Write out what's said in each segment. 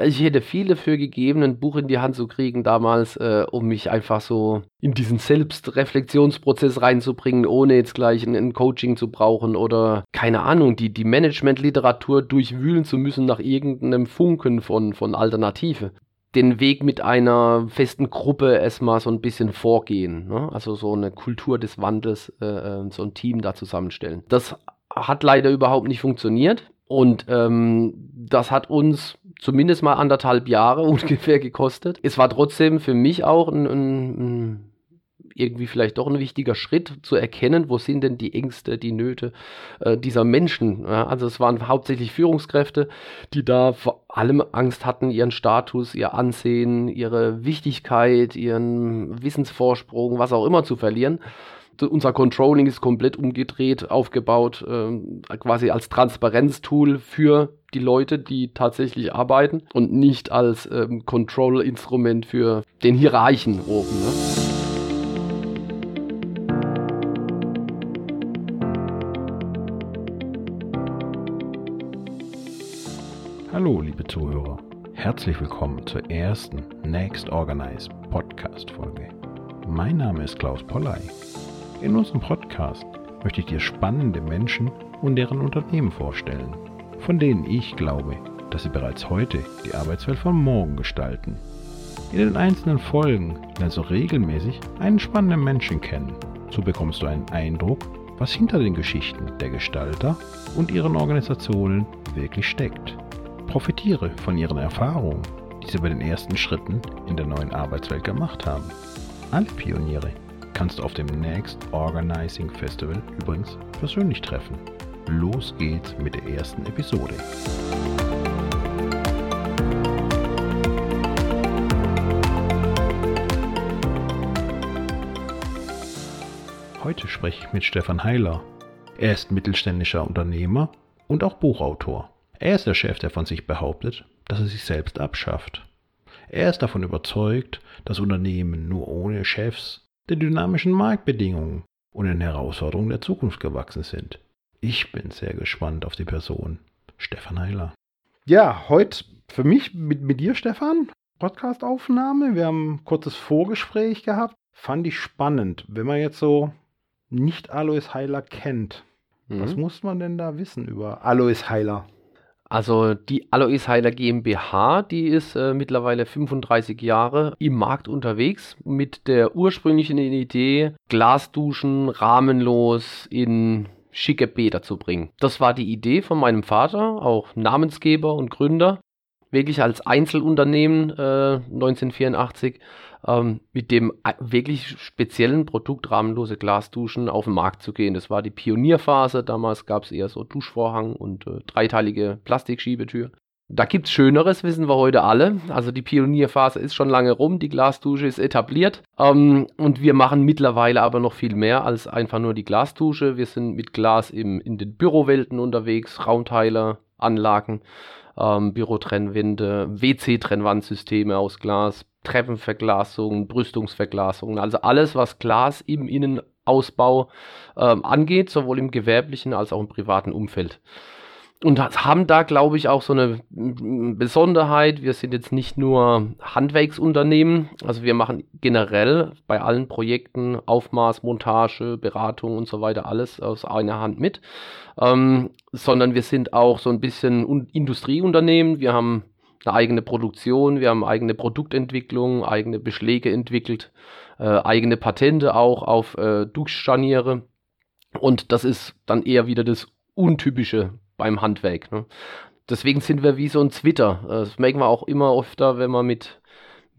Ich hätte viel dafür gegeben, ein Buch in die Hand zu kriegen damals, äh, um mich einfach so in diesen Selbstreflexionsprozess reinzubringen, ohne jetzt gleich ein, ein Coaching zu brauchen oder keine Ahnung, die, die Management-Literatur durchwühlen zu müssen nach irgendeinem Funken von, von Alternative den Weg mit einer festen Gruppe erstmal so ein bisschen vorgehen. Ne? Also so eine Kultur des Wandels, äh, äh, so ein Team da zusammenstellen. Das hat leider überhaupt nicht funktioniert. Und ähm, das hat uns zumindest mal anderthalb Jahre ungefähr gekostet. Es war trotzdem für mich auch ein, ein, ein irgendwie vielleicht doch ein wichtiger Schritt zu erkennen, wo sind denn die Ängste, die Nöte äh, dieser Menschen. Ja, also es waren hauptsächlich Führungskräfte, die da vor allem Angst hatten, ihren Status, ihr Ansehen, ihre Wichtigkeit, ihren Wissensvorsprung, was auch immer zu verlieren unser Controlling ist komplett umgedreht, aufgebaut, äh, quasi als Transparenztool für die Leute, die tatsächlich arbeiten und nicht als ähm, Control-Instrument für den Hierarchen oben. Ne? Hallo, liebe Zuhörer. Herzlich willkommen zur ersten Next Organize Podcast Folge. Mein Name ist Klaus Polley. In unserem Podcast möchte ich dir spannende Menschen und deren Unternehmen vorstellen, von denen ich glaube, dass sie bereits heute die Arbeitswelt von morgen gestalten. In den einzelnen Folgen lernst du regelmäßig einen spannenden Menschen kennen. So bekommst du einen Eindruck, was hinter den Geschichten der Gestalter und ihren Organisationen wirklich steckt. Profitiere von ihren Erfahrungen, die sie bei den ersten Schritten in der neuen Arbeitswelt gemacht haben. Alle Pioniere kannst du auf dem Next Organizing Festival übrigens persönlich treffen. Los geht's mit der ersten Episode. Heute spreche ich mit Stefan Heiler. Er ist mittelständischer Unternehmer und auch Buchautor. Er ist der Chef, der von sich behauptet, dass er sich selbst abschafft. Er ist davon überzeugt, dass Unternehmen nur ohne Chefs der dynamischen Marktbedingungen und den Herausforderungen der Zukunft gewachsen sind. Ich bin sehr gespannt auf die Person. Stefan Heiler. Ja, heute für mich mit, mit dir, Stefan, Podcastaufnahme. Wir haben ein kurzes Vorgespräch gehabt. Fand ich spannend. Wenn man jetzt so nicht Alois Heiler kennt, mhm. was muss man denn da wissen über Alois Heiler? Also die Alois Heiler GmbH, die ist äh, mittlerweile 35 Jahre im Markt unterwegs mit der ursprünglichen Idee, Glasduschen rahmenlos in schicke Bäder zu bringen. Das war die Idee von meinem Vater, auch Namensgeber und Gründer, wirklich als Einzelunternehmen äh, 1984 ähm, mit dem äh, wirklich speziellen Produkt rahmenlose Glasduschen auf den Markt zu gehen. Das war die Pionierphase. Damals gab es eher so Duschvorhang und äh, dreiteilige Plastikschiebetür. Da gibt es Schöneres, wissen wir heute alle. Also die Pionierphase ist schon lange rum, die Glasdusche ist etabliert. Ähm, und wir machen mittlerweile aber noch viel mehr als einfach nur die Glasdusche. Wir sind mit Glas im, in den Bürowelten unterwegs, Raumteiler, Anlagen, ähm, Bürotrennwände, WC-Trennwandsysteme aus Glas, Treppenverglasungen, Brüstungsverglasungen, also alles, was Glas im Innenausbau ähm, angeht, sowohl im gewerblichen als auch im privaten Umfeld. Und haben da, glaube ich, auch so eine Besonderheit. Wir sind jetzt nicht nur Handwerksunternehmen, also wir machen generell bei allen Projekten Aufmaß, Montage, Beratung und so weiter alles aus einer Hand mit, ähm, sondern wir sind auch so ein bisschen Industrieunternehmen. Wir haben eine eigene Produktion, wir haben eigene Produktentwicklung, eigene Beschläge entwickelt, äh, eigene Patente auch auf äh, Duschscharniere. Und das ist dann eher wieder das Untypische beim Handwerk. Ne? Deswegen sind wir wie so ein Twitter. Das merken wir auch immer öfter, wenn wir mit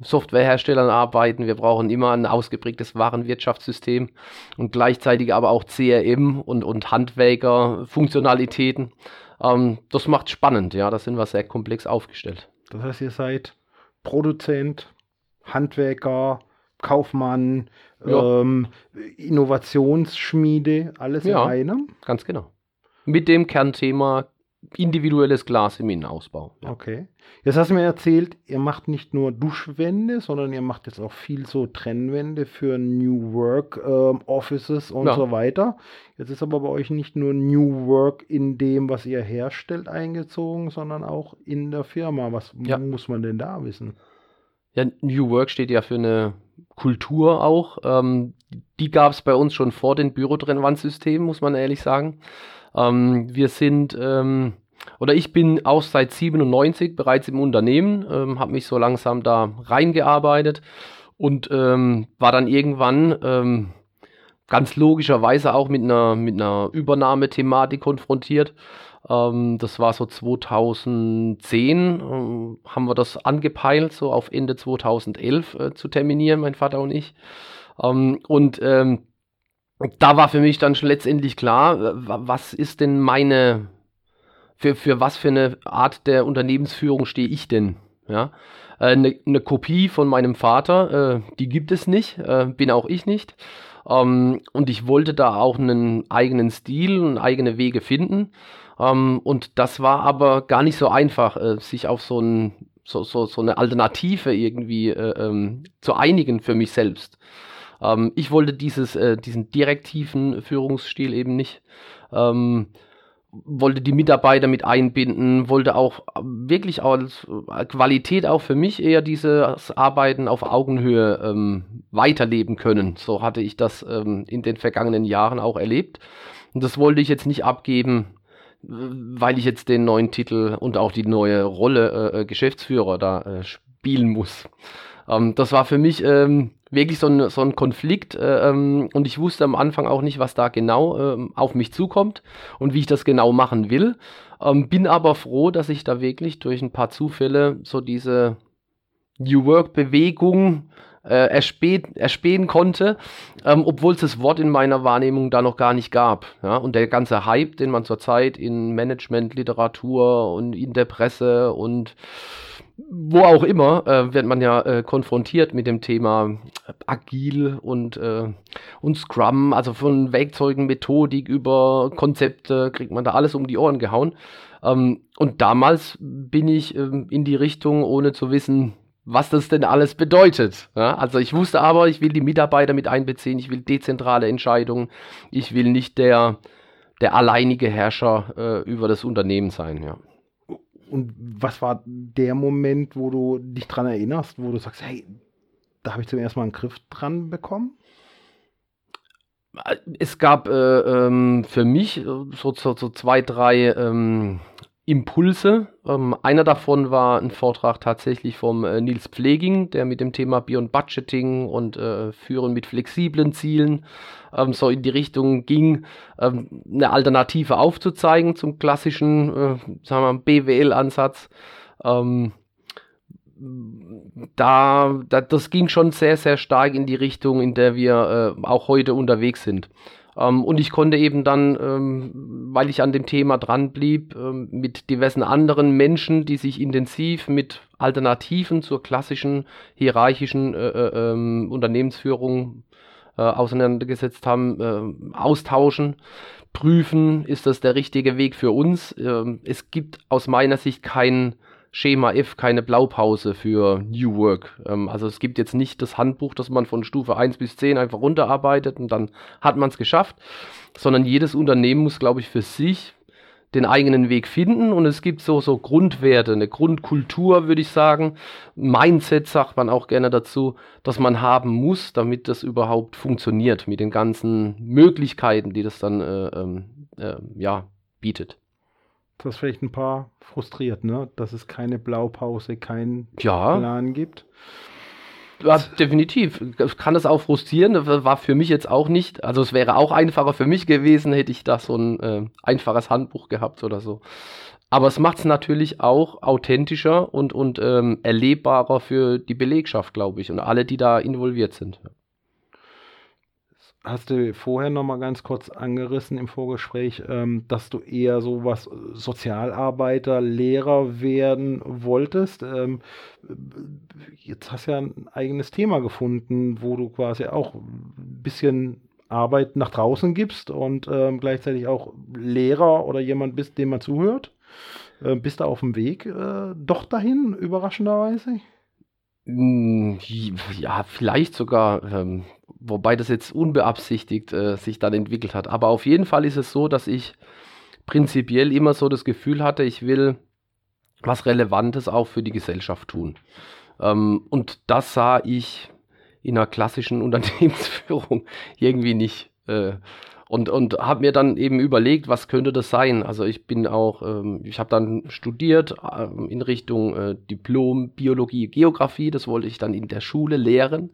Softwareherstellern arbeiten. Wir brauchen immer ein ausgeprägtes Warenwirtschaftssystem und gleichzeitig aber auch CRM und, und Handwerker-Funktionalitäten. Ähm, das macht spannend, ja, da sind wir sehr komplex aufgestellt. Das heißt, ihr seid Produzent, Handwerker, Kaufmann, ja. ähm, Innovationsschmiede, alles ja, in einem? Ganz genau. Mit dem Kernthema individuelles Glas im Innenausbau. Ja. Okay. Jetzt hast du mir erzählt, ihr macht nicht nur Duschwände, sondern ihr macht jetzt auch viel so Trennwände für New Work ähm, Offices und ja. so weiter. Jetzt ist aber bei euch nicht nur New Work in dem, was ihr herstellt, eingezogen, sondern auch in der Firma. Was ja. muss man denn da wissen? Ja, New Work steht ja für eine Kultur auch. Ähm, die gab es bei uns schon vor den Bürotrennwandsystemen, muss man ehrlich sagen. Ähm, wir sind, ähm, oder ich bin auch seit 97 bereits im Unternehmen, ähm, habe mich so langsam da reingearbeitet und ähm, war dann irgendwann ähm, ganz logischerweise auch mit einer, mit einer Übernahmethematik konfrontiert. Ähm, das war so 2010, ähm, haben wir das angepeilt, so auf Ende 2011 äh, zu terminieren, mein Vater und ich. Ähm, und ähm, da war für mich dann schon letztendlich klar, was ist denn meine, für, für was für eine Art der Unternehmensführung stehe ich denn? Ja, eine, äh, eine Kopie von meinem Vater, äh, die gibt es nicht, äh, bin auch ich nicht. Ähm, und ich wollte da auch einen eigenen Stil und eigene Wege finden. Ähm, und das war aber gar nicht so einfach, äh, sich auf so, ein, so, so, so eine Alternative irgendwie äh, ähm, zu einigen für mich selbst. Ähm, ich wollte dieses, äh, diesen direktiven Führungsstil eben nicht. Ähm, wollte die Mitarbeiter mit einbinden, wollte auch wirklich als äh, Qualität auch für mich eher dieses Arbeiten auf Augenhöhe ähm, weiterleben können. So hatte ich das ähm, in den vergangenen Jahren auch erlebt. Und das wollte ich jetzt nicht abgeben, weil ich jetzt den neuen Titel und auch die neue Rolle äh, äh Geschäftsführer da äh, spielen muss. Ähm, das war für mich ähm, wirklich so ein, so ein Konflikt äh, ähm, und ich wusste am Anfang auch nicht, was da genau ähm, auf mich zukommt und wie ich das genau machen will. Ähm, bin aber froh, dass ich da wirklich durch ein paar Zufälle so diese New Work Bewegung äh, erspähen, erspähen konnte, ähm, obwohl es das Wort in meiner Wahrnehmung da noch gar nicht gab. Ja? Und der ganze Hype, den man zurzeit in Management, Literatur und in der Presse und wo auch immer, äh, wird man ja äh, konfrontiert mit dem Thema Agil und, äh, und Scrum, also von Werkzeugen, Methodik über Konzepte, kriegt man da alles um die Ohren gehauen. Ähm, und damals bin ich ähm, in die Richtung, ohne zu wissen, was das denn alles bedeutet. Ja? Also ich wusste aber, ich will die Mitarbeiter mit einbeziehen, ich will dezentrale Entscheidungen, ich will nicht der, der alleinige Herrscher äh, über das Unternehmen sein. Ja. Und was war der Moment, wo du dich dran erinnerst, wo du sagst, hey, da habe ich zum ersten Mal einen Griff dran bekommen? Es gab äh, ähm, für mich so, so, so zwei, drei ähm, Impulse. Ähm, einer davon war ein Vortrag tatsächlich vom äh, Nils Pfleging, der mit dem Thema Beyond Budgeting und äh, Führen mit flexiblen Zielen ähm, so in die Richtung ging, ähm, eine Alternative aufzuzeigen zum klassischen äh, BWL-Ansatz. Ähm, da, da, das ging schon sehr, sehr stark in die Richtung, in der wir äh, auch heute unterwegs sind. Ähm, und ich konnte eben dann, ähm, weil ich an dem Thema dran blieb, ähm, mit diversen anderen Menschen, die sich intensiv mit Alternativen zur klassischen hierarchischen äh, äh, ähm, Unternehmensführung äh, auseinandergesetzt haben, äh, austauschen, prüfen, ist das der richtige Weg für uns. Ähm, es gibt aus meiner Sicht keinen Schema F keine Blaupause für New Work. Ähm, also es gibt jetzt nicht das Handbuch, das man von Stufe 1 bis 10 einfach runterarbeitet und dann hat man es geschafft, sondern jedes Unternehmen muss, glaube ich, für sich den eigenen Weg finden und es gibt so, so Grundwerte, eine Grundkultur, würde ich sagen. Mindset sagt man auch gerne dazu, dass man haben muss, damit das überhaupt funktioniert mit den ganzen Möglichkeiten, die das dann äh, ähm, äh, ja, bietet das vielleicht ein paar frustriert, ne? Dass es keine Blaupause, keinen ja. Plan gibt. Ja, definitiv. Kann das auch frustrieren. Das war für mich jetzt auch nicht. Also es wäre auch einfacher für mich gewesen, hätte ich da so ein äh, einfaches Handbuch gehabt oder so. Aber es macht es natürlich auch authentischer und, und ähm, erlebbarer für die Belegschaft, glaube ich, und alle, die da involviert sind hast du vorher noch mal ganz kurz angerissen im Vorgespräch, ähm, dass du eher so was Sozialarbeiter, Lehrer werden wolltest. Ähm, jetzt hast du ja ein eigenes Thema gefunden, wo du quasi auch ein bisschen Arbeit nach draußen gibst und ähm, gleichzeitig auch Lehrer oder jemand bist, dem man zuhört. Äh, bist du auf dem Weg äh, doch dahin, überraschenderweise? Hm, ja, vielleicht sogar, ähm, wobei das jetzt unbeabsichtigt äh, sich dann entwickelt hat. Aber auf jeden Fall ist es so, dass ich prinzipiell immer so das Gefühl hatte, ich will was Relevantes auch für die Gesellschaft tun. Ähm, und das sah ich in einer klassischen Unternehmensführung irgendwie nicht. Äh, und, und habe mir dann eben überlegt, was könnte das sein. Also ich bin auch, ähm, ich habe dann studiert ähm, in Richtung äh, Diplom Biologie, Geografie. Das wollte ich dann in der Schule lehren.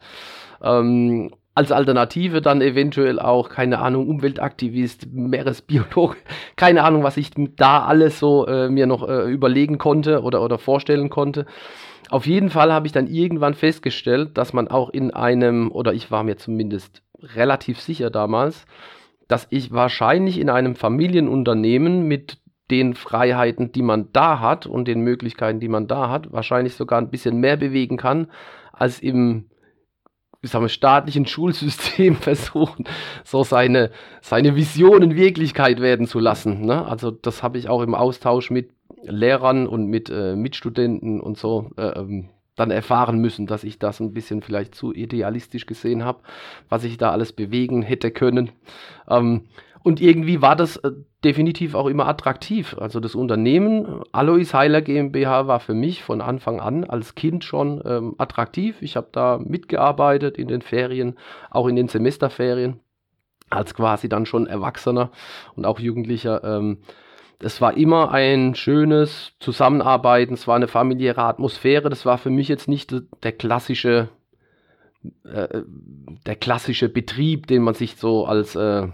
Ähm, als Alternative dann eventuell auch, keine Ahnung, Umweltaktivist, Meeresbiologe, keine Ahnung, was ich da alles so äh, mir noch äh, überlegen konnte oder, oder vorstellen konnte. Auf jeden Fall habe ich dann irgendwann festgestellt, dass man auch in einem, oder ich war mir zumindest relativ sicher damals, dass ich wahrscheinlich in einem Familienunternehmen mit den Freiheiten, die man da hat und den Möglichkeiten, die man da hat, wahrscheinlich sogar ein bisschen mehr bewegen kann, als im wir, staatlichen Schulsystem versuchen, so seine, seine Visionen Wirklichkeit werden zu lassen. Ne? Also das habe ich auch im Austausch mit Lehrern und mit äh, Mitstudenten und so äh, ähm, dann erfahren müssen, dass ich das ein bisschen vielleicht zu idealistisch gesehen habe, was ich da alles bewegen hätte können. Ähm, und irgendwie war das äh, definitiv auch immer attraktiv. Also das Unternehmen Alois Heiler GmbH war für mich von Anfang an als Kind schon ähm, attraktiv. Ich habe da mitgearbeitet in den Ferien, auch in den Semesterferien, als quasi dann schon Erwachsener und auch Jugendlicher. Ähm, es war immer ein schönes Zusammenarbeiten, es war eine familiäre Atmosphäre. Das war für mich jetzt nicht der klassische, äh, der klassische Betrieb, den man sich so als äh,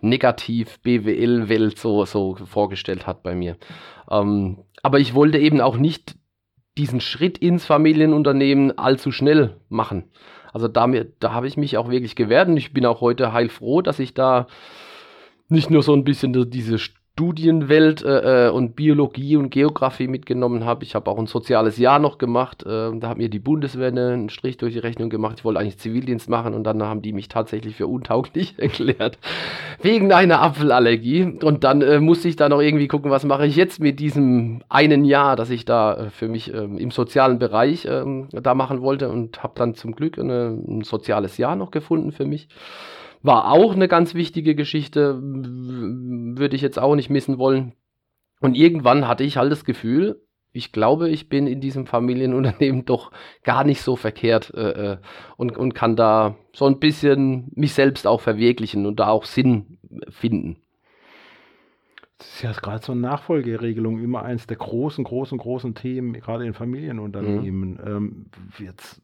negativ BWL-Welt so, so vorgestellt hat bei mir. Ähm, aber ich wollte eben auch nicht diesen Schritt ins Familienunternehmen allzu schnell machen. Also damit, da habe ich mich auch wirklich gewehrt und ich bin auch heute heilfroh, dass ich da nicht nur so ein bisschen diese Studienwelt äh, äh, und Biologie und Geografie mitgenommen habe. Ich habe auch ein soziales Jahr noch gemacht. Äh, da hat mir die Bundeswehr einen Strich durch die Rechnung gemacht. Ich wollte eigentlich Zivildienst machen und dann haben die mich tatsächlich für untauglich erklärt. Wegen einer Apfelallergie. Und dann äh, musste ich da noch irgendwie gucken, was mache ich jetzt mit diesem einen Jahr, das ich da äh, für mich ähm, im sozialen Bereich ähm, da machen wollte und habe dann zum Glück eine, ein soziales Jahr noch gefunden für mich. War auch eine ganz wichtige Geschichte, würde ich jetzt auch nicht missen wollen. Und irgendwann hatte ich halt das Gefühl, ich glaube, ich bin in diesem Familienunternehmen doch gar nicht so verkehrt äh, äh, und, und kann da so ein bisschen mich selbst auch verwirklichen und da auch Sinn finden. Das ist ja gerade so eine Nachfolgeregelung immer eins der großen, großen, großen Themen, gerade in Familienunternehmen. Mhm. Ähm, jetzt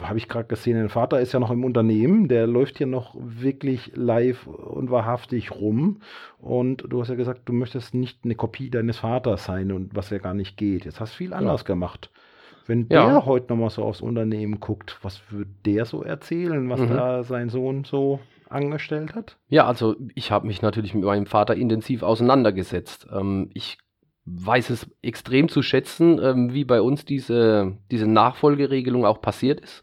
habe ich gerade gesehen, dein Vater ist ja noch im Unternehmen, der läuft hier noch wirklich live und wahrhaftig rum. Und du hast ja gesagt, du möchtest nicht eine Kopie deines Vaters sein und was ja gar nicht geht. Jetzt hast du viel anders ja. gemacht. Wenn ja. der heute nochmal so aufs Unternehmen guckt, was würde der so erzählen, was mhm. da sein Sohn so angestellt hat? Ja, also ich habe mich natürlich mit meinem Vater intensiv auseinandergesetzt. Ähm, ich weiß es extrem zu schätzen, ähm, wie bei uns diese, diese Nachfolgeregelung auch passiert ist.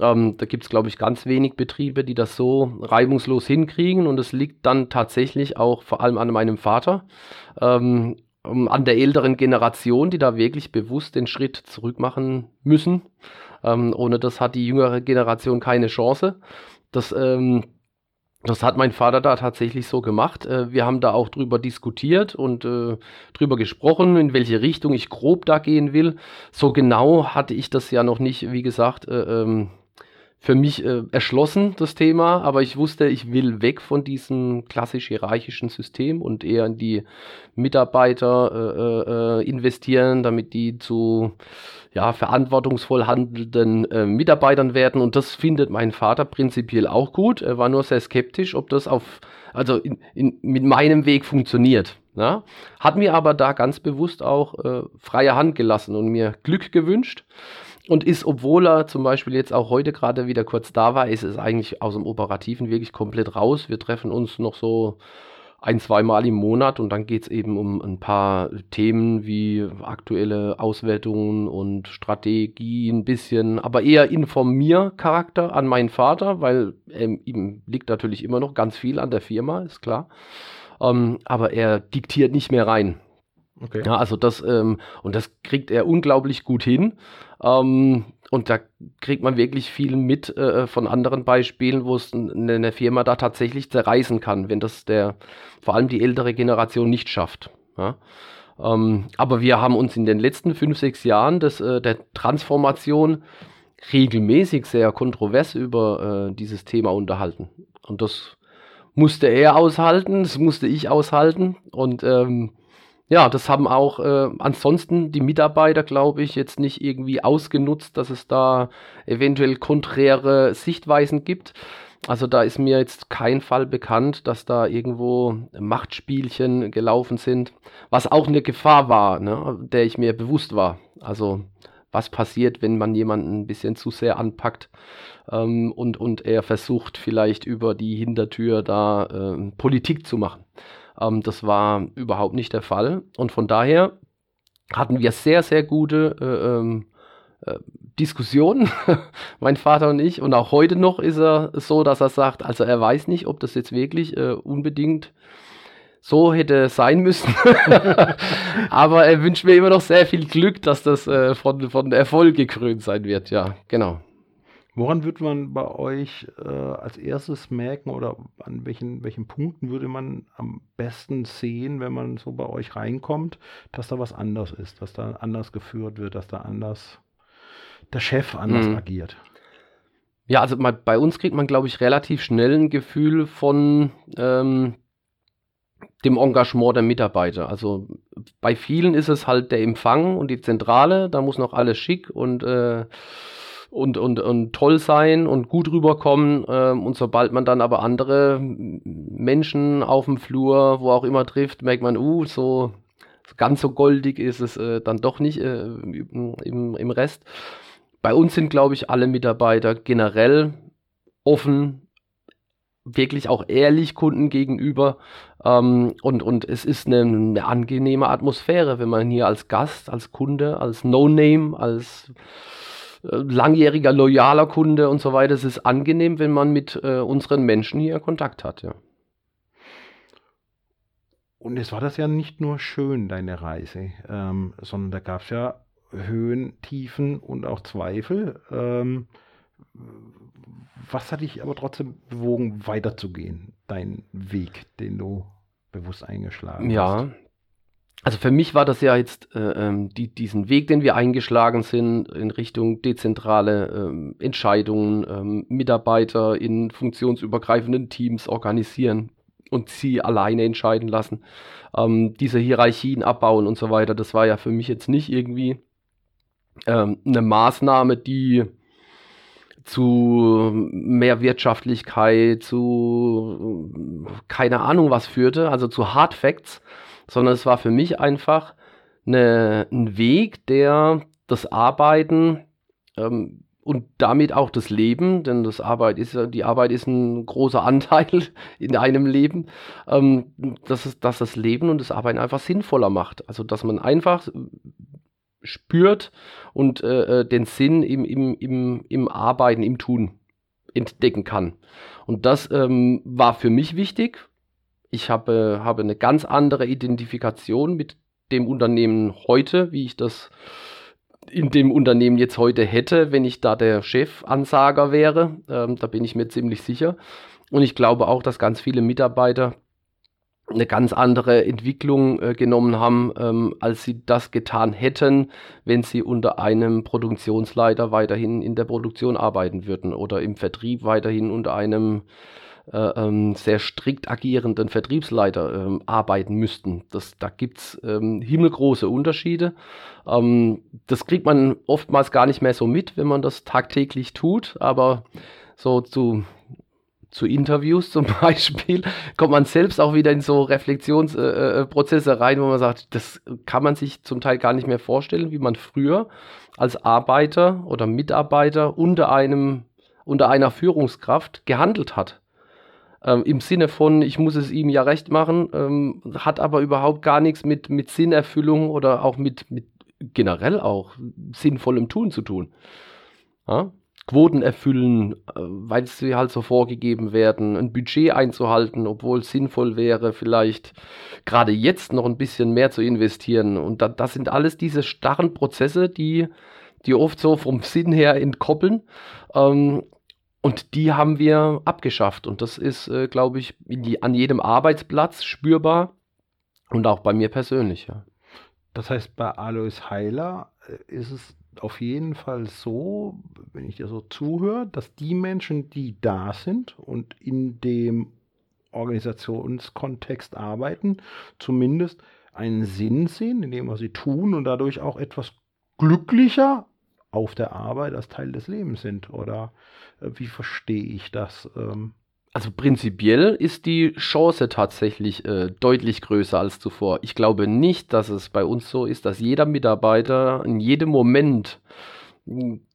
Ähm, da gibt es, glaube ich, ganz wenig Betriebe, die das so reibungslos hinkriegen und es liegt dann tatsächlich auch vor allem an meinem Vater, ähm, an der älteren Generation, die da wirklich bewusst den Schritt zurück machen müssen. Ähm, ohne das hat die jüngere Generation keine Chance. Das ähm, das hat mein Vater da tatsächlich so gemacht. Äh, wir haben da auch drüber diskutiert und äh, drüber gesprochen, in welche Richtung ich grob da gehen will. So genau hatte ich das ja noch nicht, wie gesagt, äh, ähm, für mich äh, erschlossen, das Thema, aber ich wusste, ich will weg von diesem klassisch hierarchischen System und eher in die Mitarbeiter äh, äh, investieren, damit die zu ja, verantwortungsvoll handelnden äh, Mitarbeitern werden. Und das findet mein Vater prinzipiell auch gut. Er war nur sehr skeptisch, ob das auf, also in, in, mit meinem Weg funktioniert. Ja? Hat mir aber da ganz bewusst auch äh, freie Hand gelassen und mir Glück gewünscht. Und ist, obwohl er zum Beispiel jetzt auch heute gerade wieder kurz da war, ist es eigentlich aus dem Operativen wirklich komplett raus. Wir treffen uns noch so ein, zweimal im Monat und dann geht es eben um ein paar Themen wie aktuelle Auswertungen und Strategie ein bisschen, aber eher Informier-Charakter an meinen Vater, weil ähm, ihm liegt natürlich immer noch ganz viel an der Firma, ist klar. Ähm, aber er diktiert nicht mehr rein. Okay. Ja, also das, ähm, und das kriegt er unglaublich gut hin. Ähm, und da kriegt man wirklich viel mit äh, von anderen Beispielen, wo es eine, eine Firma da tatsächlich zerreißen kann, wenn das der, vor allem die ältere Generation nicht schafft. Ja? Ähm, aber wir haben uns in den letzten fünf, sechs Jahren des, äh, der Transformation regelmäßig sehr kontrovers über äh, dieses Thema unterhalten. Und das musste er aushalten, das musste ich aushalten. Und ähm, ja, das haben auch äh, ansonsten die Mitarbeiter, glaube ich, jetzt nicht irgendwie ausgenutzt, dass es da eventuell konträre Sichtweisen gibt. Also da ist mir jetzt kein Fall bekannt, dass da irgendwo Machtspielchen gelaufen sind, was auch eine Gefahr war, ne, der ich mir bewusst war. Also was passiert, wenn man jemanden ein bisschen zu sehr anpackt ähm, und, und er versucht vielleicht über die Hintertür da äh, Politik zu machen. Ähm, das war überhaupt nicht der Fall. Und von daher hatten wir sehr, sehr gute äh, ähm, äh, Diskussionen, mein Vater und ich. Und auch heute noch ist er so, dass er sagt, also er weiß nicht, ob das jetzt wirklich äh, unbedingt so hätte sein müssen. Aber er wünscht mir immer noch sehr viel Glück, dass das äh, von, von Erfolg gekrönt sein wird. Ja, genau. Woran würde man bei euch äh, als erstes merken oder an welchen, welchen Punkten würde man am besten sehen, wenn man so bei euch reinkommt, dass da was anders ist, dass da anders geführt wird, dass da anders der Chef anders mhm. agiert? Ja, also bei uns kriegt man, glaube ich, relativ schnell ein Gefühl von ähm, dem Engagement der Mitarbeiter. Also bei vielen ist es halt der Empfang und die Zentrale, da muss noch alles schick und äh, und, und, und toll sein und gut rüberkommen. Ähm, und sobald man dann aber andere Menschen auf dem Flur, wo auch immer trifft, merkt man, uh, so ganz so goldig ist es äh, dann doch nicht äh, im, im Rest. Bei uns sind, glaube ich, alle Mitarbeiter generell offen, wirklich auch ehrlich Kunden gegenüber. Ähm, und, und es ist eine, eine, angenehme Atmosphäre, wenn man hier als Gast, als Kunde, als No-Name, als langjähriger, loyaler Kunde und so weiter. Es ist angenehm, wenn man mit äh, unseren Menschen hier Kontakt hat, ja. Und es war das ja nicht nur schön, deine Reise, ähm, sondern da gab es ja Höhen, Tiefen und auch Zweifel. Ähm, was hat dich aber trotzdem bewogen, weiterzugehen, deinen Weg, den du bewusst eingeschlagen ja, hast? Ja, also für mich war das ja jetzt äh, ähm, die, diesen Weg, den wir eingeschlagen sind in Richtung dezentrale ähm, Entscheidungen, ähm, Mitarbeiter in funktionsübergreifenden Teams organisieren und sie alleine entscheiden lassen, ähm, diese Hierarchien abbauen und so weiter. Das war ja für mich jetzt nicht irgendwie ähm, eine Maßnahme, die zu mehr Wirtschaftlichkeit, zu keine Ahnung was führte, also zu Hard Facts sondern es war für mich einfach eine, ein Weg, der das Arbeiten ähm, und damit auch das Leben, denn das Arbeit ist, die Arbeit ist ein großer Anteil in einem Leben, ähm, dass, es, dass das Leben und das Arbeiten einfach sinnvoller macht. Also dass man einfach spürt und äh, äh den Sinn im, im, im, im Arbeiten, im Tun entdecken kann. Und das ähm, war für mich wichtig, ich habe, habe eine ganz andere Identifikation mit dem Unternehmen heute, wie ich das in dem Unternehmen jetzt heute hätte, wenn ich da der Chefansager wäre. Ähm, da bin ich mir ziemlich sicher. Und ich glaube auch, dass ganz viele Mitarbeiter eine ganz andere Entwicklung äh, genommen haben, ähm, als sie das getan hätten, wenn sie unter einem Produktionsleiter weiterhin in der Produktion arbeiten würden oder im Vertrieb weiterhin unter einem ähm, sehr strikt agierenden Vertriebsleiter ähm, arbeiten müssten. Das, da gibt es ähm, himmelgroße Unterschiede. Ähm, das kriegt man oftmals gar nicht mehr so mit, wenn man das tagtäglich tut, aber so zu zu Interviews zum Beispiel, kommt man selbst auch wieder in so Reflexionsprozesse äh, äh rein, wo man sagt, das kann man sich zum Teil gar nicht mehr vorstellen, wie man früher als Arbeiter oder Mitarbeiter unter einem, unter einer Führungskraft gehandelt hat ähm, im Sinne von, ich muss es ihm ja recht machen, ähm, hat aber überhaupt gar nichts mit, mit Sinnerfüllung oder auch mit, mit generell auch sinnvollem Tun zu tun. Ja? Quoten erfüllen, äh, weil sie halt so vorgegeben werden, ein Budget einzuhalten, obwohl es sinnvoll wäre, vielleicht gerade jetzt noch ein bisschen mehr zu investieren. Und da, das sind alles diese starren Prozesse, die, die oft so vom Sinn her entkoppeln. Ähm, und die haben wir abgeschafft. Und das ist, äh, glaube ich, die, an jedem Arbeitsplatz spürbar und auch bei mir persönlich. Ja. Das heißt, bei Alois Heiler äh, ist es auf jeden Fall so, wenn ich dir so zuhöre, dass die Menschen, die da sind und in dem Organisationskontext arbeiten, zumindest einen Sinn sehen in dem, was sie tun und dadurch auch etwas glücklicher auf der Arbeit als Teil des Lebens sind. Oder äh, wie verstehe ich das? Ähm, also prinzipiell ist die Chance tatsächlich äh, deutlich größer als zuvor. Ich glaube nicht, dass es bei uns so ist, dass jeder Mitarbeiter in jedem Moment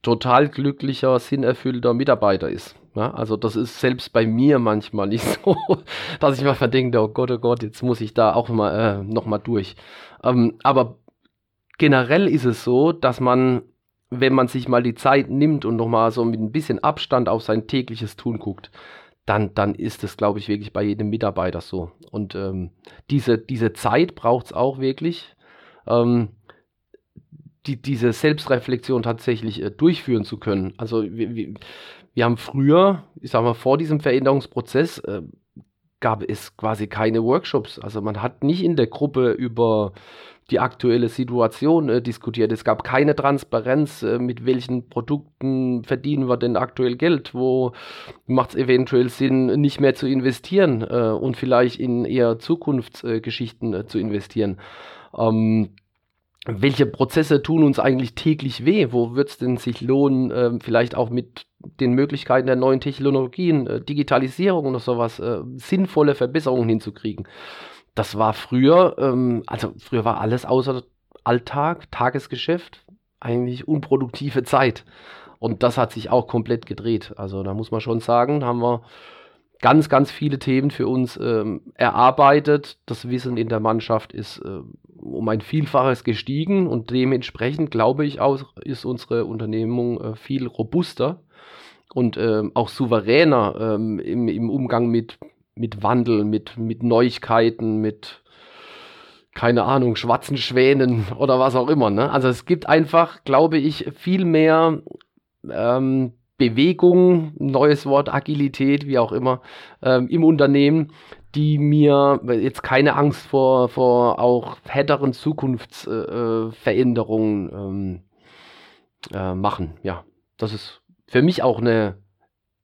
total glücklicher, sinnerfüllter Mitarbeiter ist. Ja, also das ist selbst bei mir manchmal nicht so, dass ich mal verdenke, oh Gott, oh Gott, jetzt muss ich da auch mal äh, noch mal durch. Ähm, aber generell ist es so, dass man, wenn man sich mal die Zeit nimmt und noch mal so mit ein bisschen Abstand auf sein tägliches Tun guckt, dann, dann ist es, glaube ich, wirklich bei jedem Mitarbeiter so. Und ähm, diese, diese Zeit braucht es auch wirklich, ähm, die, diese Selbstreflexion tatsächlich äh, durchführen zu können. Also wir, wir, wir, haben früher, ich sage mal, vor diesem Veränderungsprozess äh, gab es quasi keine Workshops. Also man hat nicht in der Gruppe über die aktuelle Situation äh, diskutiert. Es gab keine Transparenz, äh, mit welchen Produkten verdienen wir denn aktuell Geld, wo macht es eventuell Sinn, nicht mehr zu investieren äh, und vielleicht in eher Zukunftsgeschichten äh, zu investieren. Ähm, welche Prozesse tun uns eigentlich täglich weh? Wo wird es denn sich lohnen, äh, vielleicht auch mit den Möglichkeiten der neuen Technologien, äh, Digitalisierung oder sowas, äh, sinnvolle Verbesserungen hinzukriegen? das war früher, ähm, also früher war alles außer Alltag, Tagesgeschäft, eigentlich unproduktive Zeit. Und das hat sich auch komplett gedreht. Also da muss man schon sagen, haben wir ganz, ganz viele Themen für uns ähm, erarbeitet. Das Wissen in der Mannschaft ist äh, um ein Vielfaches gestiegen und dementsprechend glaube ich auch, ist unsere Unternehmung äh, viel robuster und äh, auch souveräner ähm, im, im Umgang mit mit Wandel, mit, mit Neuigkeiten, mit, keine Ahnung, schwarzen Schwänen oder was auch immer. Ne? Also es gibt einfach, glaube ich, viel mehr ähm, Bewegung, neues Wort, Agilität, wie auch immer, ähm, im Unternehmen, die mir jetzt keine Angst vor, vor auch härteren Zukunftsveränderungen äh, ähm, äh, machen. Ja, das ist für mich auch eine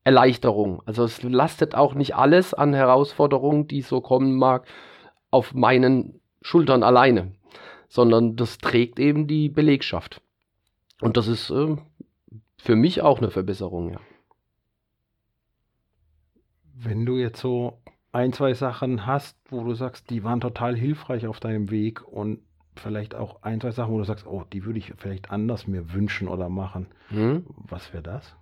Erleichterung. Also es lastet auch nicht alles an Herausforderungen, die so kommen mag, auf meinen Schultern alleine, sondern das trägt eben die Belegschaft. Und das ist äh, für mich auch eine Verbesserung, ja. Wenn du jetzt so ein, zwei Sachen hast, wo du sagst, die waren total hilfreich auf deinem Weg und vielleicht auch ein, zwei Sachen, wo du sagst, oh, die würde ich vielleicht anders mir wünschen oder machen. Hm? Was wäre das?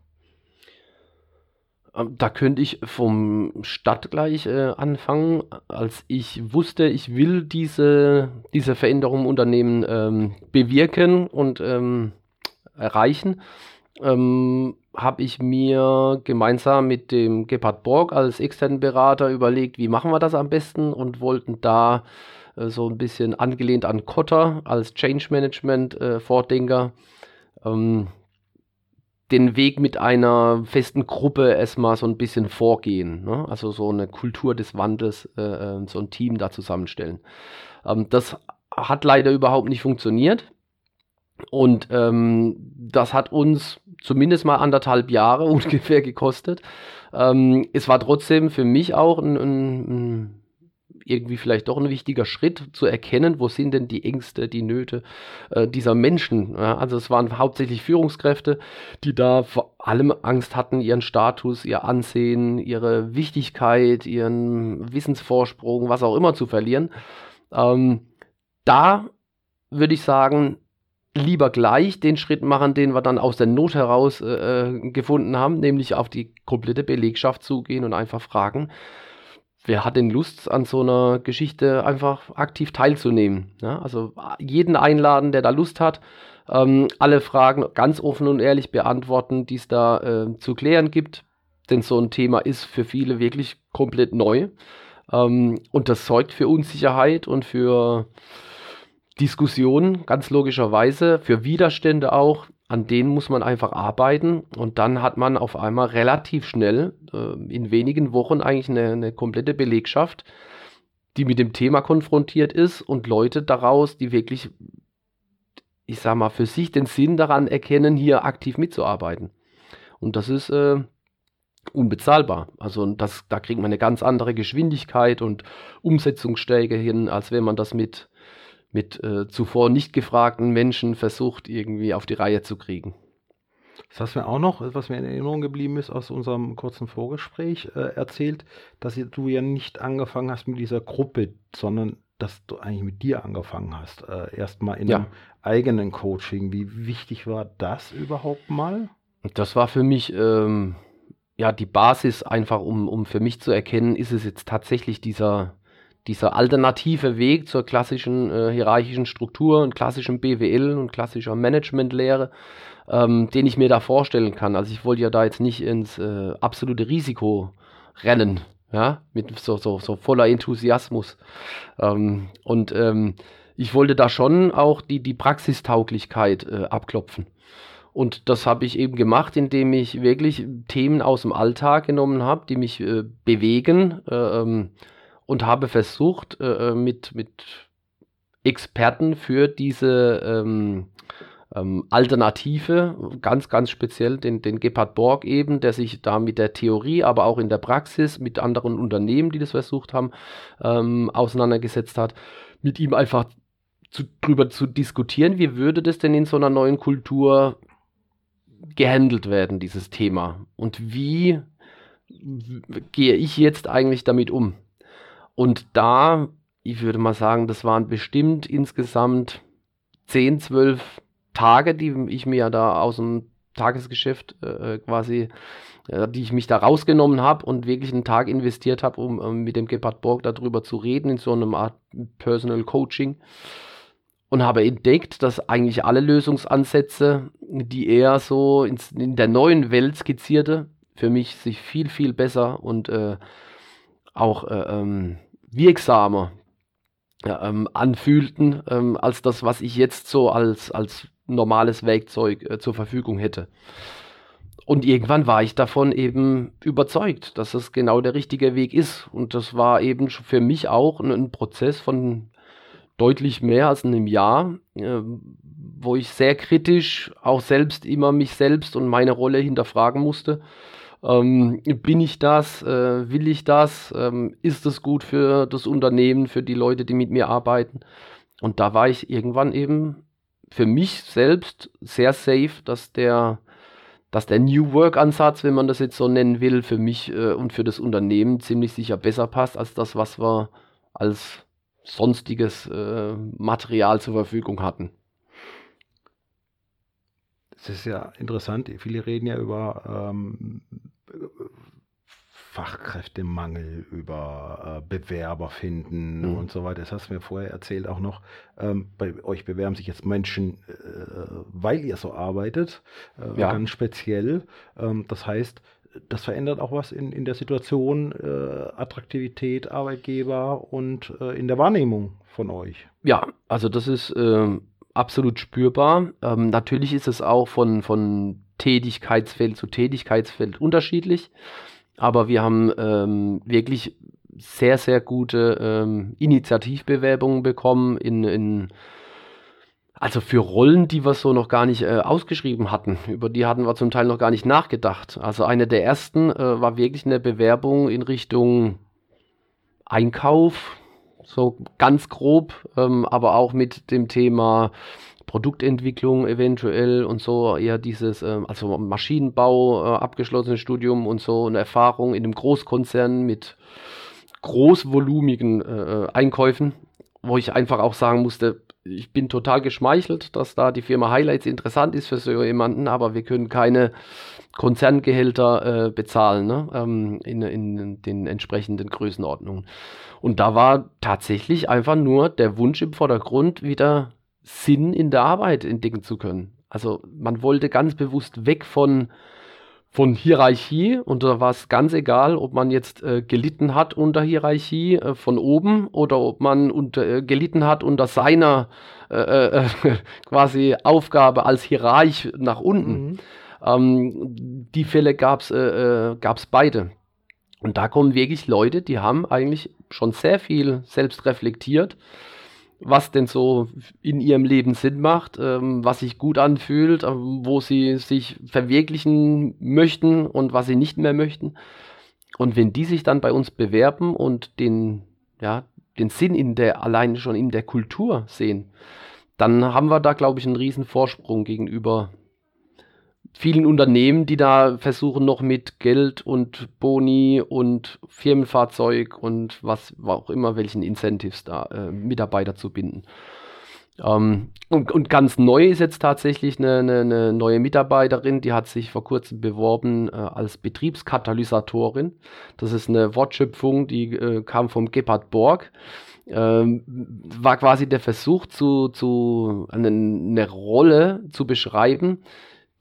Ähm, da könnte ich vom Start gleich äh, anfangen, als ich wusste, ich will diese, diese Veränderung im Unternehmen ähm, bewirken und ähm, erreichen, ähm, habe ich mir gemeinsam mit dem Gebhard Borg als externen Berater überlegt, wie machen wir das am besten und wollten da äh, so ein bisschen angelehnt an Kotter als Change Management äh, Vordenker ähm, den Weg mit einer festen Gruppe erstmal so ein bisschen vorgehen. Ne? Also so eine Kultur des Wandels, äh, äh, so ein Team da zusammenstellen. Ähm, das hat leider überhaupt nicht funktioniert. Und ähm, das hat uns zumindest mal anderthalb Jahre ungefähr gekostet. Ähm, es war trotzdem für mich auch ein, ein, irgendwie vielleicht doch ein wichtiger Schritt zu erkennen, wo sind denn die Ängste, die Nöte äh, dieser Menschen. Ja, also es waren hauptsächlich Führungskräfte, die da vor allem Angst hatten, ihren Status, ihr Ansehen, ihre Wichtigkeit, ihren Wissensvorsprung, was auch immer zu verlieren. Ähm, da würde ich sagen, lieber gleich den Schritt machen, den wir dann aus der Not heraus äh, äh gefunden haben, nämlich auf die komplette Belegschaft zugehen und einfach fragen, wer hat denn Lust, an so einer Geschichte einfach aktiv teilzunehmen? Ja, also jeden einladen, der da Lust hat, ähm, alle Fragen ganz offen und ehrlich beantworten, die es da äh, zu klären gibt. Denn so ein Thema ist für viele wirklich komplett neu. Ähm, und das sorgt für Unsicherheit und für Diskussionen, ganz logischerweise, für Widerstände auch. An denen muss man einfach arbeiten und dann hat man auf einmal relativ schnell, äh, in wenigen Wochen eigentlich eine, eine komplette Belegschaft, die mit dem Thema konfrontiert ist und Leute daraus, die wirklich, ich sag mal, für sich den Sinn daran erkennen, hier aktiv mitzuarbeiten. Und das ist äh, unbezahlbar. Also das, da kriegt man eine ganz andere Geschwindigkeit und Umsetzungsstärke hin, als wenn man das mit, mit äh, zuvor nicht gefragten Menschen versucht, irgendwie auf die Reihe zu kriegen. Das hast du mir auch noch, was mir in Erinnerung geblieben ist, aus unserem kurzen Vorgespräch äh, erzählt, dass du ja nicht angefangen hast mit dieser Gruppe, sondern dass du eigentlich mit dir angefangen hast. Äh, Erstmal in ja. einem eigenen Coaching. Wie wichtig war das überhaupt mal? Das war für mich ähm, ja die Basis, einfach um, um für mich zu erkennen, ist es jetzt tatsächlich dieser, dieser alternative Weg zur klassischen äh, hierarchischen Struktur und klassischen BWL und klassischer Managementlehre, ähm, den ich mir da vorstellen kann. Also ich wollte ja da jetzt nicht ins äh, absolute Risiko rennen, ja, mit so, so, so voller Enthusiasmus. Ähm, und ähm, ich wollte da schon auch die, die Praxistauglichkeit äh, abklopfen. Und das habe ich eben gemacht, indem ich wirklich Themen aus dem Alltag genommen habe, die mich äh, bewegen äh, ähm, und habe versucht, äh, äh, mit, mit Experten für diese ähm, ähm, Alternative, ganz, ganz speziell den, den Gebhard Borg eben, der sich da mit der Theorie, aber auch in der Praxis mit anderen Unternehmen, die das versucht haben, ähm, auseinandergesetzt hat, mit ihm einfach zu, drüber zu diskutieren, wie würde das denn in so einer neuen Kultur gehandelt werden, dieses Thema? Und wie gehe ich jetzt eigentlich damit um? Und da, ich würde mal sagen, das waren bestimmt insgesamt 10, 12 Tage, die ich mir da aus dem Tagesgeschäft äh, quasi, äh, die ich mich da rausgenommen habe und wirklich einen Tag investiert habe, um äh, mit dem Gebhard Borg darüber zu reden, in so einem Art Personal Coaching. Und habe entdeckt, dass eigentlich alle Lösungsansätze, die er so ins, in der neuen Welt skizzierte, für mich sich viel, viel besser und äh, auch äh, ähm, wirksamer ähm, anfühlten, ähm, als das, was ich jetzt so als, als normales Werkzeug äh, zur Verfügung hätte. Und irgendwann war ich davon eben überzeugt, dass es genau der richtige Weg ist. Und das war eben für mich auch ein, ein Prozess von deutlich mehr als in einem Jahr, äh, wo ich sehr kritisch auch selbst immer mich selbst und meine Rolle hinterfragen musste. Ähm, bin ich das? Äh, will ich das? Ähm, ist das gut für das Unternehmen, für die Leute, die mit mir arbeiten? Und da war ich irgendwann eben für mich selbst sehr safe, dass der, dass der New Work Ansatz, wenn man das jetzt so nennen will, für mich äh, und für das Unternehmen ziemlich sicher besser passt als das, was wir als sonstiges äh, Material zur Verfügung hatten. Es ist ja interessant, viele reden ja über ähm, Fachkräftemangel, über äh, Bewerber finden mhm. und so weiter. Das hast du mir vorher erzählt auch noch. Ähm, bei euch bewerben sich jetzt Menschen, äh, weil ihr so arbeitet, äh, ja. ganz speziell. Ähm, das heißt, das verändert auch was in, in der Situation, äh, Attraktivität, Arbeitgeber und äh, in der Wahrnehmung von euch. Ja, also das ist äh, absolut spürbar. Ähm, natürlich ist es auch von, von Tätigkeitsfeld zu Tätigkeitsfeld unterschiedlich, aber wir haben ähm, wirklich sehr, sehr gute ähm, Initiativbewerbungen bekommen in, in also für Rollen, die wir so noch gar nicht äh, ausgeschrieben hatten, über die hatten wir zum Teil noch gar nicht nachgedacht. Also eine der ersten äh, war wirklich eine Bewerbung in Richtung Einkauf, so ganz grob, ähm, aber auch mit dem Thema Produktentwicklung eventuell und so, eher dieses, äh, also Maschinenbau, äh, abgeschlossenes Studium und so, eine Erfahrung in einem Großkonzern mit großvolumigen äh, äh Einkäufen, wo ich einfach auch sagen musste, ich bin total geschmeichelt, dass da die Firma Highlights interessant ist für so jemanden, aber wir können keine Konzerngehälter äh, bezahlen ne? ähm, in, in den entsprechenden Größenordnungen. Und da war tatsächlich einfach nur der Wunsch im Vordergrund, wieder Sinn in der Arbeit entdecken zu können. Also man wollte ganz bewusst weg von, von Hierarchie und da war es ganz egal, ob man jetzt äh, gelitten hat unter Hierarchie äh, von oben oder ob man unter, äh, gelitten hat unter seiner äh, äh, quasi Aufgabe als Hierarch nach unten. Mhm. Ähm, die Fälle gab es äh, beide. Und da kommen wirklich Leute, die haben eigentlich schon sehr viel selbst reflektiert was denn so in ihrem Leben Sinn macht, ähm, was sich gut anfühlt, äh, wo sie sich verwirklichen möchten und was sie nicht mehr möchten. Und wenn die sich dann bei uns bewerben und den, ja, den Sinn in der, allein schon in der Kultur sehen, dann haben wir da, glaube ich, einen riesen Vorsprung gegenüber vielen Unternehmen, die da versuchen noch mit Geld und Boni und Firmenfahrzeug und was auch immer, welchen Incentives da äh, Mitarbeiter zu binden. Ähm, und, und, ganz neu ist jetzt tatsächlich eine, eine, eine, neue Mitarbeiterin, die hat sich vor kurzem beworben äh, als Betriebskatalysatorin. Das ist eine Wortschöpfung, die äh, kam vom Gebhard Borg. Ähm, war quasi der Versuch, zu, zu eine, eine Rolle zu beschreiben,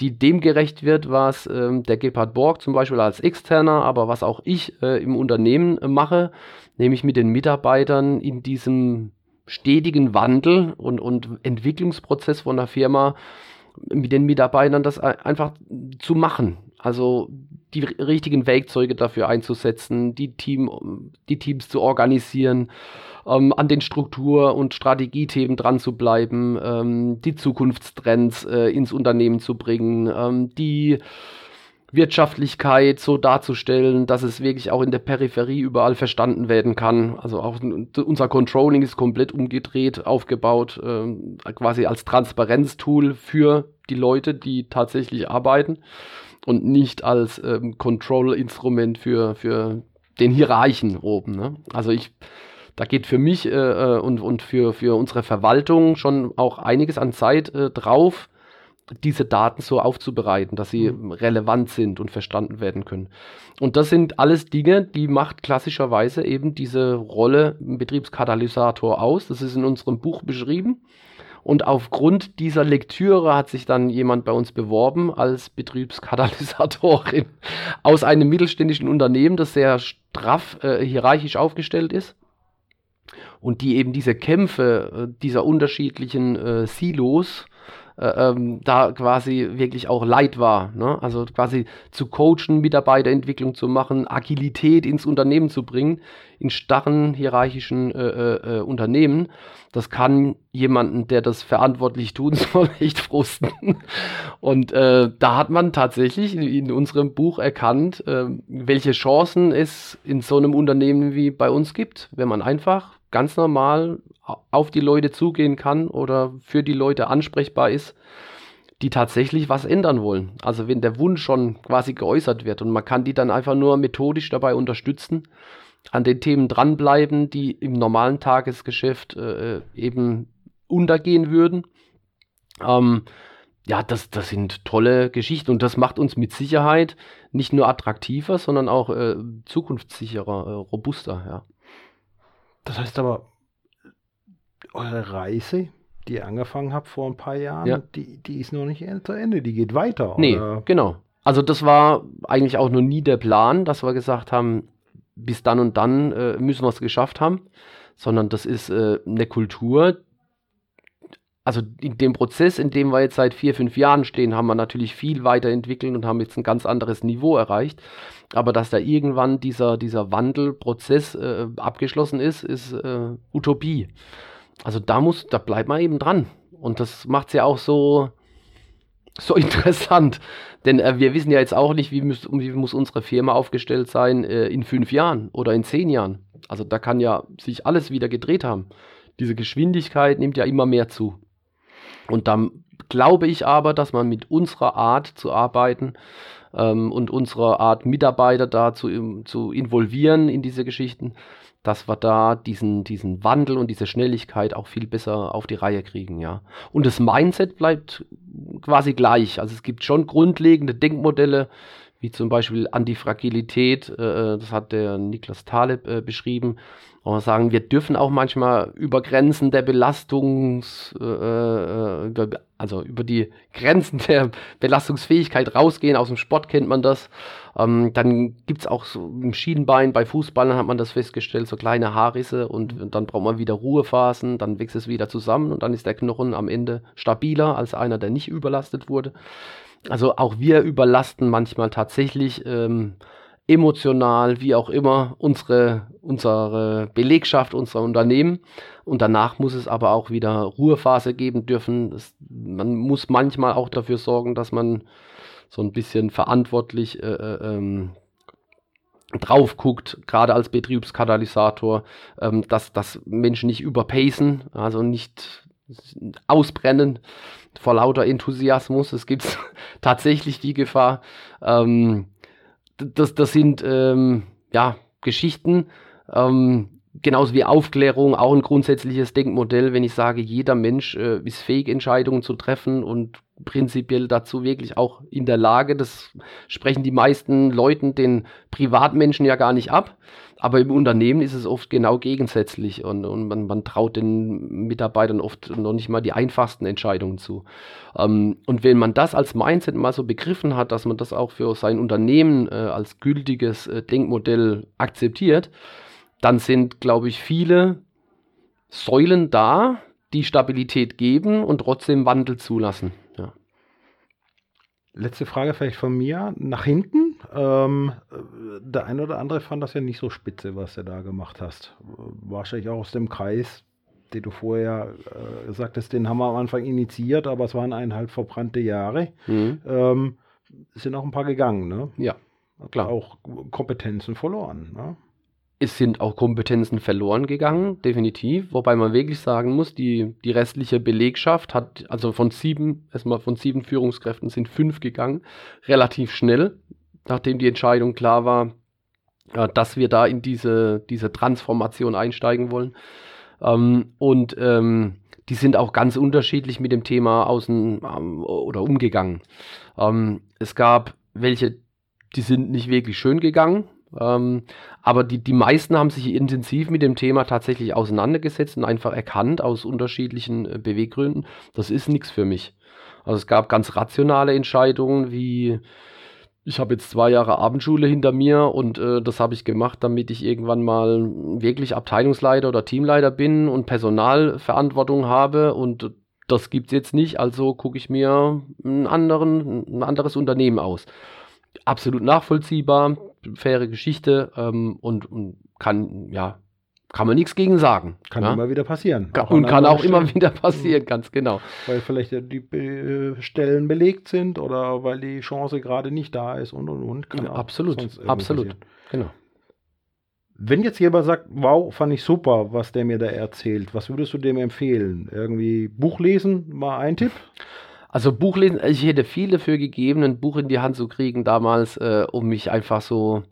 die dem gerecht wird, was ähm, der Gebhard Borg zum Beispiel als Externer, aber was auch ich äh, im Unternehmen äh, mache, nämlich mit den Mitarbeitern in diesem stetigen Wandel und, und Entwicklungsprozess von der Firma mit den Mitarbeitern das einfach zu machen. Also die richtigen Werkzeuge dafür einzusetzen, die, Team, die Teams zu organisieren, ähm, an den Struktur- und Strategiethemen dran zu bleiben, ähm, die Zukunftstrends äh, ins Unternehmen zu bringen, ähm, die Wirtschaftlichkeit so darzustellen, dass es wirklich auch in der Peripherie überall verstanden werden kann. Also auch unser Controlling ist komplett umgedreht, aufgebaut, äh, quasi als Transparenztool für die Leute, die tatsächlich arbeiten und nicht als ähm, Control-Instrument für, für den Hierarchen oben. Ne? Also ich, da geht für mich äh, äh, und, und für, für unsere Verwaltung schon auch einiges an Zeit äh, drauf, diese Daten so aufzubereiten, dass sie mhm. relevant sind und verstanden werden können. Und das sind alles Dinge, die macht klassischerweise eben diese Rolle Betriebskatalysator aus. Das ist in unserem Buch beschrieben. Und aufgrund dieser Lektüre hat sich dann jemand bei uns beworben als Betriebskatalysatorin aus einem mittelständischen Unternehmen, das sehr straff äh, hierarchisch aufgestellt ist und die eben diese Kämpfe äh, dieser unterschiedlichen äh, Silos äh, ähm, da quasi wirklich auch leid war. Ne? Also quasi zu coachen, Mitarbeiterentwicklung zu machen, Agilität ins Unternehmen zu bringen, in starren hierarchischen äh, äh, äh Unternehmen. Das kann jemanden, der das verantwortlich tun soll, echt frusten. Und äh, da hat man tatsächlich in, in unserem Buch erkannt, welche Chancen es in so einem Unternehmen wie bei uns gibt, wenn man einfach ganz normal auf die Leute zugehen kann oder für die Leute ansprechbar ist, die tatsächlich was ändern wollen. Also wenn der Wunsch schon quasi geäußert wird und man kann die dann einfach nur methodisch dabei unterstützen, an den Themen dranbleiben, die im normalen Tagesgeschäft äh, eben untergehen würden. Ähm, ja, das, das sind tolle Geschichten und das macht uns mit Sicherheit nicht nur attraktiver, sondern auch äh, zukunftssicherer, äh, robuster, ja. Das heißt aber, eure Reise, die ihr angefangen habt vor ein paar Jahren, ja. die, die ist noch nicht zu Ende, die geht weiter. Nee, oder? genau. Also das war eigentlich auch noch nie der Plan, dass wir gesagt haben, bis dann und dann äh, müssen wir es geschafft haben, sondern das ist äh, eine Kultur, also in dem Prozess, in dem wir jetzt seit vier, fünf Jahren stehen, haben wir natürlich viel weiterentwickelt und haben jetzt ein ganz anderes Niveau erreicht. Aber dass da irgendwann dieser, dieser Wandelprozess äh, abgeschlossen ist, ist äh, Utopie. Also da muss, da bleibt man eben dran. Und das macht es ja auch so, so interessant. Denn äh, wir wissen ja jetzt auch nicht, wie muss, wie muss unsere Firma aufgestellt sein äh, in fünf Jahren oder in zehn Jahren. Also da kann ja sich alles wieder gedreht haben. Diese Geschwindigkeit nimmt ja immer mehr zu. Und dann glaube ich aber, dass man mit unserer Art zu arbeiten ähm, und unserer Art Mitarbeiter da zu, zu involvieren in diese Geschichten, dass wir da diesen, diesen Wandel und diese Schnelligkeit auch viel besser auf die Reihe kriegen, ja. Und das Mindset bleibt quasi gleich. Also es gibt schon grundlegende Denkmodelle, wie zum Beispiel Antifragilität, äh, das hat der Niklas Taleb äh, beschrieben. Und sagen, wir dürfen auch manchmal über Grenzen der Belastungs, äh, äh, über, also über die Grenzen der Belastungsfähigkeit rausgehen. Aus dem Sport kennt man das. Ähm, dann gibt es auch so im Schienenbein, bei Fußballern hat man das festgestellt, so kleine Haarrisse und, und dann braucht man wieder Ruhephasen, dann wächst es wieder zusammen und dann ist der Knochen am Ende stabiler als einer, der nicht überlastet wurde. Also auch wir überlasten manchmal tatsächlich ähm, emotional, wie auch immer, unsere, unsere Belegschaft, unser Unternehmen. Und danach muss es aber auch wieder Ruhephase geben dürfen. Es, man muss manchmal auch dafür sorgen, dass man so ein bisschen verantwortlich äh, äh ähm, drauf guckt, gerade als Betriebskatalysator, ähm, dass, dass Menschen nicht überpacen, also nicht ausbrennen vor lauter Enthusiasmus. Es gibt tatsächlich die Gefahr. Ähm, das, das sind ähm, ja Geschichten, ähm, genauso wie Aufklärung, auch ein grundsätzliches Denkmodell, wenn ich sage, jeder Mensch äh, ist fähig, Entscheidungen zu treffen und prinzipiell dazu wirklich auch in der Lage. Das sprechen die meisten Leuten den Privatmenschen ja gar nicht ab. Aber im Unternehmen ist es oft genau gegensätzlich und, und man, man, traut den Mitarbeitern oft noch nicht mal die einfachsten Entscheidungen zu. Ähm, und wenn man das als Mindset mal so begriffen hat, dass man das auch für sein Unternehmen äh, als gültiges äh, Denkmodell akzeptiert, dann sind, glaube ich, viele Säulen da, die Stabilität geben und trotzdem Wandel zulassen. Letzte Frage vielleicht von mir nach hinten. Ähm, der eine oder andere fand das ja nicht so spitze, was du da gemacht hast. Wahrscheinlich auch aus dem Kreis, den du vorher äh, sagtest, den haben wir am Anfang initiiert, aber es waren eineinhalb verbrannte Jahre. Mhm. Ähm, sind auch ein paar gegangen, ne? Ja, klar. Auch Kompetenzen verloren, ne? Es sind auch Kompetenzen verloren gegangen, definitiv. Wobei man wirklich sagen muss, die, die restliche Belegschaft hat, also von sieben, erstmal von sieben Führungskräften sind fünf gegangen, relativ schnell, nachdem die Entscheidung klar war, äh, dass wir da in diese, diese Transformation einsteigen wollen. Ähm, und ähm, die sind auch ganz unterschiedlich mit dem Thema außen ähm, oder umgegangen. Ähm, es gab welche, die sind nicht wirklich schön gegangen, ähm, aber die, die meisten haben sich intensiv mit dem Thema tatsächlich auseinandergesetzt und einfach erkannt aus unterschiedlichen äh, Beweggründen, das ist nichts für mich. Also es gab ganz rationale Entscheidungen wie ich habe jetzt zwei Jahre Abendschule hinter mir und äh, das habe ich gemacht, damit ich irgendwann mal wirklich Abteilungsleiter oder Teamleiter bin und Personalverantwortung habe und das gibt es jetzt nicht, also gucke ich mir anderen, ein anderes Unternehmen aus. Absolut nachvollziehbar, faire Geschichte ähm, und, und kann, ja, kann man nichts gegen sagen. Kann ja? immer wieder passieren. Kann, und kann auch Stellen. immer wieder passieren, ganz genau. Weil vielleicht die äh, Stellen belegt sind oder weil die Chance gerade nicht da ist und und und. Ja, absolut, absolut. Genau. Wenn jetzt jemand sagt, wow, fand ich super, was der mir da erzählt, was würdest du dem empfehlen? Irgendwie Buch lesen, mal ein Tipp? Also Buch lesen, ich hätte viel dafür gegeben, ein Buch in die Hand zu kriegen damals, äh, um mich einfach so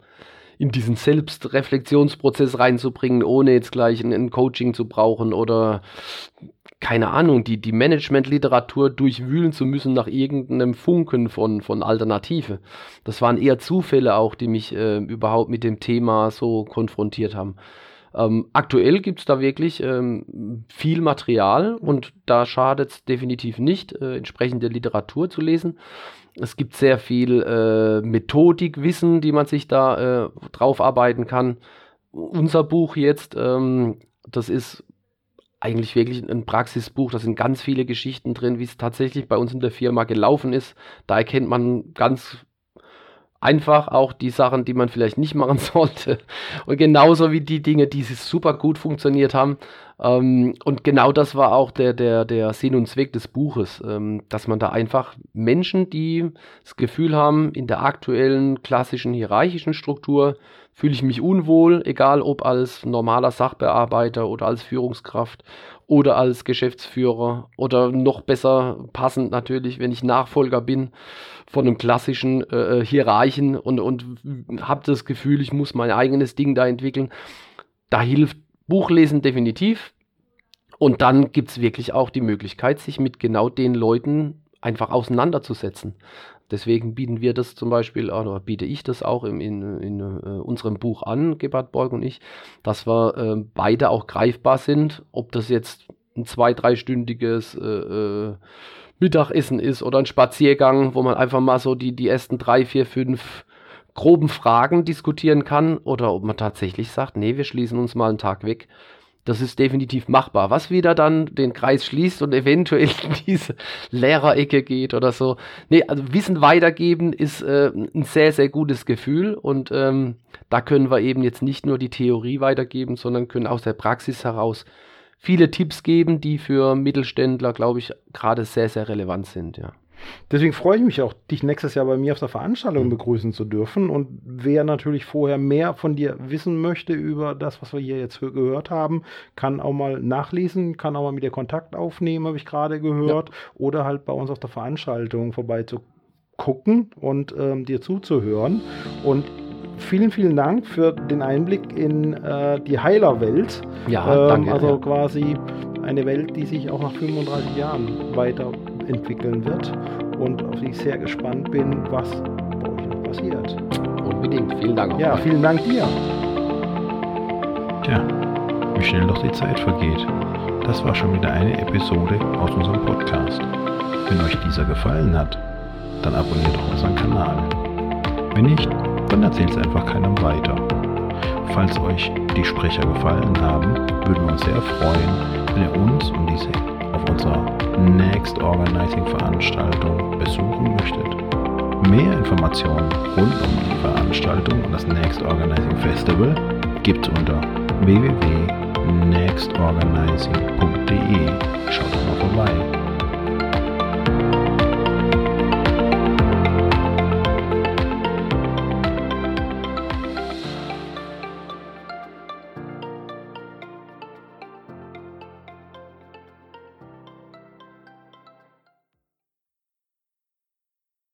in diesen Selbstreflexionsprozess reinzubringen, ohne jetzt gleich ein, ein Coaching zu brauchen oder keine Ahnung, die, die Management-Literatur durchwühlen zu müssen nach irgendeinem Funken von, von Alternative. Das waren eher Zufälle auch, die mich äh, überhaupt mit dem Thema so konfrontiert haben. Ähm, aktuell gibt es da wirklich ähm, viel Material und da schadet es definitiv nicht, äh, entsprechende Literatur zu lesen. Es gibt sehr viel äh, Methodikwissen, die man sich da äh, drauf arbeiten kann. Unser Buch jetzt, ähm, das ist eigentlich wirklich ein Praxisbuch. Da sind ganz viele Geschichten drin, wie es tatsächlich bei uns in der Firma gelaufen ist. Da erkennt man ganz einfach auch die Sachen, die man vielleicht nicht machen sollte. Und genauso wie die Dinge, die super gut funktioniert haben. Ähm, und genau das war auch der, der, der Sinn und Zweck des Buches, ähm, dass man da einfach Menschen, die das Gefühl haben, in der aktuellen klassischen hierarchischen Struktur fühle ich mich unwohl, egal ob als normaler Sachbearbeiter oder als Führungskraft oder als Geschäftsführer oder noch besser passend natürlich, wenn ich Nachfolger bin von einem klassischen äh, Hierarchen und, und habe das Gefühl, ich muss mein eigenes Ding da entwickeln. Da hilft Buchlesen definitiv. Und dann gibt es wirklich auch die Möglichkeit, sich mit genau den Leuten einfach auseinanderzusetzen. Deswegen bieten wir das zum Beispiel, oder biete ich das auch in, in, in uh, unserem Buch an, Gebhard Borg und ich, dass wir äh, beide auch greifbar sind, ob das jetzt ein zwei-, dreistündiges äh, äh, Mittagessen ist oder ein Spaziergang, wo man einfach mal so die, die ersten drei, vier, fünf groben Fragen diskutieren kann oder ob man tatsächlich sagt, nee, wir schließen uns mal einen Tag weg. Das ist definitiv machbar. Was wieder dann den Kreis schließt und eventuell in diese Lehrerecke geht oder so. Nee, also Wissen weitergeben ist äh, ein sehr, sehr gutes Gefühl und ähm, da können wir eben jetzt nicht nur die Theorie weitergeben, sondern können aus der Praxis heraus viele Tipps geben, die für Mittelständler, glaube ich, gerade sehr, sehr relevant sind, ja. Deswegen freue ich mich auch, dich nächstes Jahr bei mir auf der Veranstaltung begrüßen zu dürfen. Und wer natürlich vorher mehr von dir wissen möchte über das, was wir hier jetzt gehört haben, kann auch mal nachlesen, kann auch mal mit dir Kontakt aufnehmen, habe ich gerade gehört. Ja. Oder halt bei uns auf der Veranstaltung vorbei zu gucken und ähm, dir zuzuhören. Und vielen, vielen Dank für den Einblick in äh, die Heilerwelt. Ja, ähm, danke. Also ja. quasi eine Welt, die sich auch nach 35 Jahren weiterentwickeln wird und auf die ich sehr gespannt bin, was bei euch noch passiert. Unbedingt. Vielen Dank. Auch ja, vielen Dank dir. Tja, wie schnell doch die Zeit vergeht. Das war schon wieder eine Episode aus unserem Podcast. Wenn euch dieser gefallen hat, dann abonniert doch unseren Kanal. Wenn nicht, dann erzählt es einfach keinem weiter. Falls euch die Sprecher gefallen haben, würden wir uns sehr freuen, wenn ihr uns und diese unserer Next Organizing Veranstaltung besuchen möchtet. Mehr Informationen rund um die Veranstaltung und das Next Organizing Festival gibt es unter www.nextorganizing.de. Schaut mal vorbei.